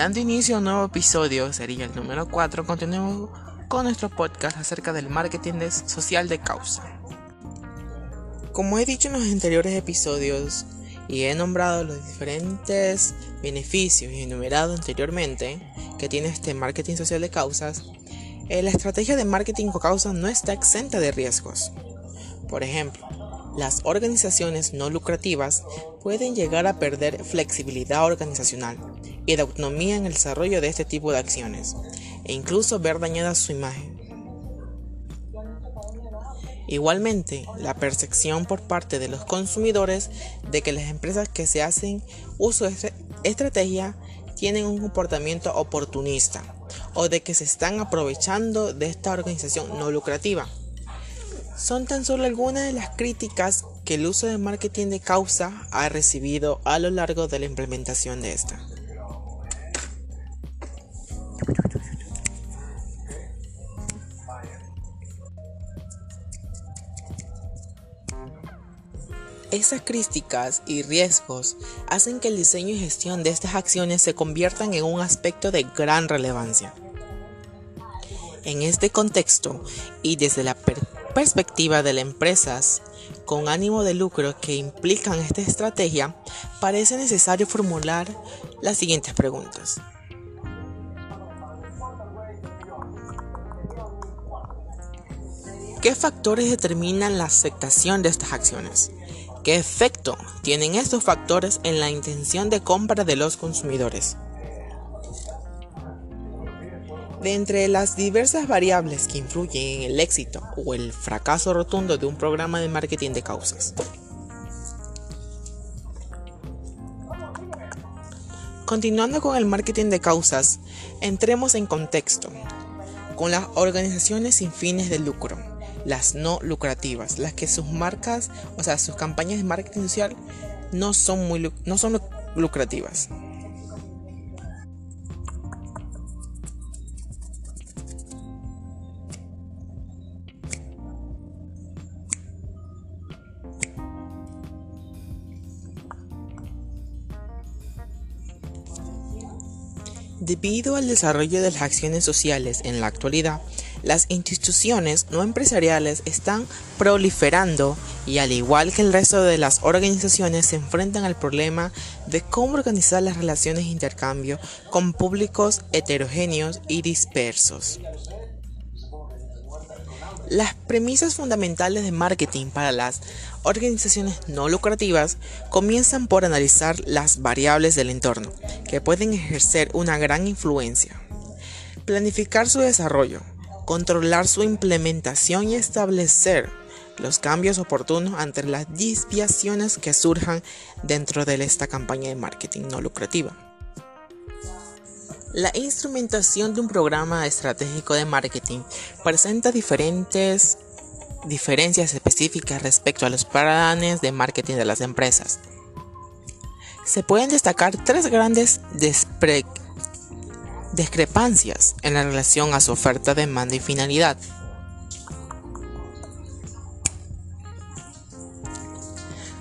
Dando inicio a un nuevo episodio, sería el número 4, continuemos con nuestro podcast acerca del marketing social de causa. Como he dicho en los anteriores episodios y he nombrado los diferentes beneficios y enumerado anteriormente que tiene este marketing social de causas, eh, la estrategia de marketing con causa no está exenta de riesgos. Por ejemplo, las organizaciones no lucrativas pueden llegar a perder flexibilidad organizacional y de autonomía en el desarrollo de este tipo de acciones, e incluso ver dañada su imagen. Igualmente, la percepción por parte de los consumidores de que las empresas que se hacen uso de esta estrategia tienen un comportamiento oportunista o de que se están aprovechando de esta organización no lucrativa son tan solo algunas de las críticas que el uso de marketing de causa ha recibido a lo largo de la implementación de esta. Esas críticas y riesgos hacen que el diseño y gestión de estas acciones se conviertan en un aspecto de gran relevancia. En este contexto y desde la perspectiva de las empresas con ánimo de lucro que implican esta estrategia, parece necesario formular las siguientes preguntas. ¿Qué factores determinan la aceptación de estas acciones? ¿Qué efecto tienen estos factores en la intención de compra de los consumidores? De entre las diversas variables que influyen en el éxito o el fracaso rotundo de un programa de marketing de causas. Continuando con el marketing de causas, entremos en contexto con las organizaciones sin fines de lucro, las no lucrativas, las que sus marcas, o sea, sus campañas de marketing social no son muy no son lucrativas. Debido al desarrollo de las acciones sociales en la actualidad, las instituciones no empresariales están proliferando y al igual que el resto de las organizaciones se enfrentan al problema de cómo organizar las relaciones de intercambio con públicos heterogéneos y dispersos. Las premisas fundamentales de marketing para las organizaciones no lucrativas comienzan por analizar las variables del entorno que pueden ejercer una gran influencia, planificar su desarrollo, controlar su implementación y establecer los cambios oportunos ante las desviaciones que surjan dentro de esta campaña de marketing no lucrativa. La instrumentación de un programa estratégico de marketing presenta diferentes diferencias específicas respecto a los paradigmas de marketing de las empresas. Se pueden destacar tres grandes discrepancias en la relación a su oferta, demanda y finalidad.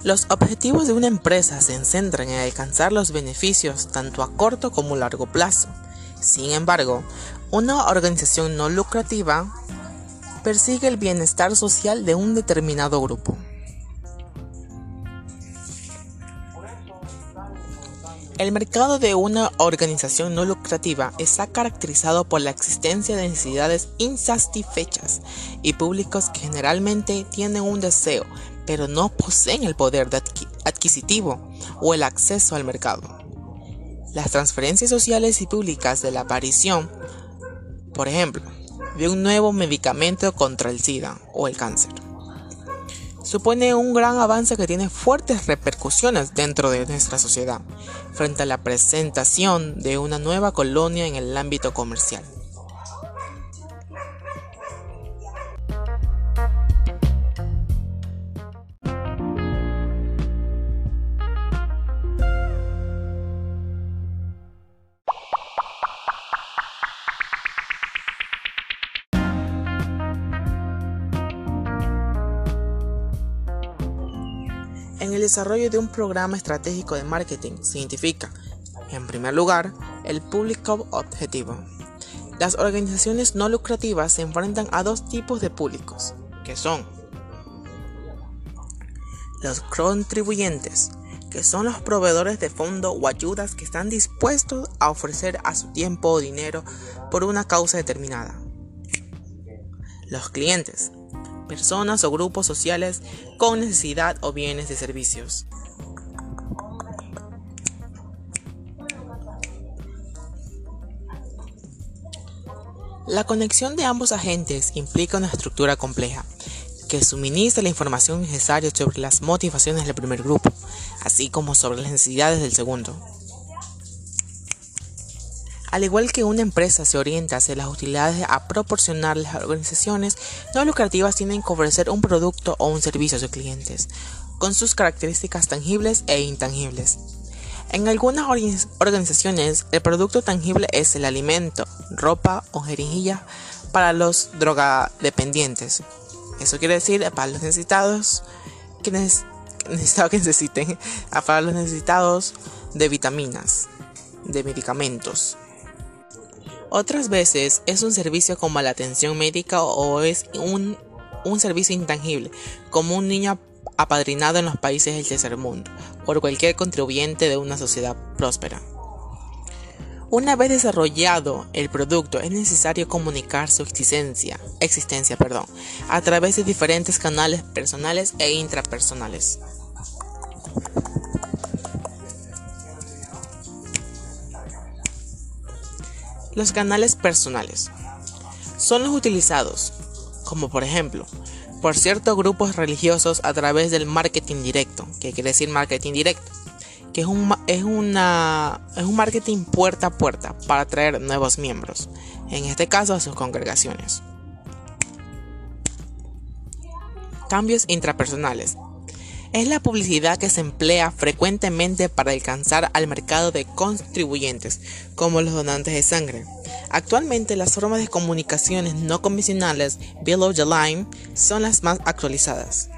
Los objetivos de una empresa se centran en alcanzar los beneficios tanto a corto como a largo plazo. Sin embargo, una organización no lucrativa persigue el bienestar social de un determinado grupo. El mercado de una organización no lucrativa está caracterizado por la existencia de necesidades insatisfechas y públicos que generalmente tienen un deseo, pero no poseen el poder adquisitivo o el acceso al mercado. Las transferencias sociales y públicas de la aparición, por ejemplo, de un nuevo medicamento contra el SIDA o el cáncer supone un gran avance que tiene fuertes repercusiones dentro de nuestra sociedad frente a la presentación de una nueva colonia en el ámbito comercial. Desarrollo de un programa estratégico de marketing se identifica, en primer lugar, el público objetivo. Las organizaciones no lucrativas se enfrentan a dos tipos de públicos, que son los contribuyentes, que son los proveedores de fondo o ayudas que están dispuestos a ofrecer a su tiempo o dinero por una causa determinada. Los clientes, personas o grupos sociales con necesidad o bienes de servicios. La conexión de ambos agentes implica una estructura compleja que suministra la información necesaria sobre las motivaciones del primer grupo, así como sobre las necesidades del segundo. Al igual que una empresa se orienta hacia las utilidades a proporcionar las organizaciones no lucrativas tienen que ofrecer un producto o un servicio a sus clientes, con sus características tangibles e intangibles. En algunas organizaciones, el producto tangible es el alimento, ropa o jeringuilla para los drogadependientes. Eso quiere decir para los necesitados que, que necesiten, para los necesitados de vitaminas, de medicamentos. Otras veces es un servicio como la atención médica o es un, un servicio intangible, como un niño apadrinado en los países del tercer mundo, por cualquier contribuyente de una sociedad próspera. Una vez desarrollado el producto, es necesario comunicar su existencia, existencia perdón, a través de diferentes canales personales e intrapersonales. Los canales personales. Son los utilizados, como por ejemplo, por ciertos grupos religiosos a través del marketing directo, que quiere decir marketing directo, que es un, es, una, es un marketing puerta a puerta para atraer nuevos miembros, en este caso a sus congregaciones. Cambios intrapersonales es la publicidad que se emplea frecuentemente para alcanzar al mercado de contribuyentes, como los donantes de sangre. Actualmente las formas de comunicaciones no convencionales below the line son las más actualizadas.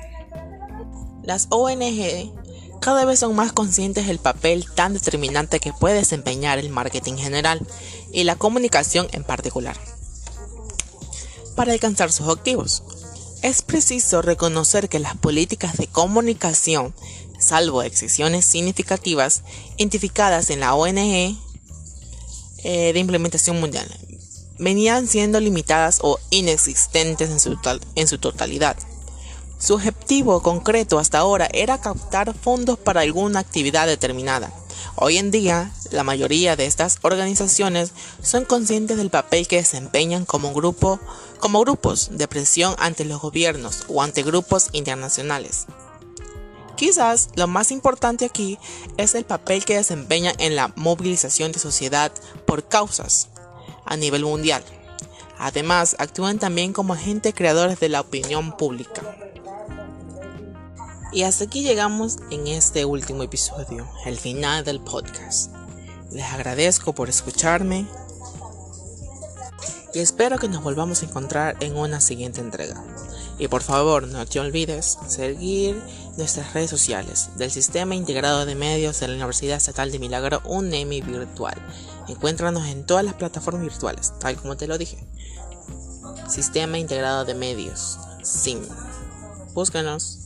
Las ONG cada vez son más conscientes del papel tan determinante que puede desempeñar el marketing general y la comunicación en particular para alcanzar sus objetivos. Es preciso reconocer que las políticas de comunicación, salvo excepciones significativas identificadas en la ONG eh, de implementación mundial, venían siendo limitadas o inexistentes en su, en su totalidad. Su objetivo concreto hasta ahora era captar fondos para alguna actividad determinada. Hoy en día, la mayoría de estas organizaciones son conscientes del papel que desempeñan como grupo como grupos de presión ante los gobiernos o ante grupos internacionales. Quizás lo más importante aquí es el papel que desempeñan en la movilización de sociedad por causas a nivel mundial. Además, actúan también como agentes creadores de la opinión pública. Y hasta aquí llegamos en este último episodio, el final del podcast. Les agradezco por escucharme y espero que nos volvamos a encontrar en una siguiente entrega. Y por favor, no te olvides seguir nuestras redes sociales del Sistema Integrado de Medios de la Universidad Estatal de Milagro UNEMI Virtual. Encuéntranos en todas las plataformas virtuales, tal como te lo dije. Sistema Integrado de Medios, SIM. Búscanos.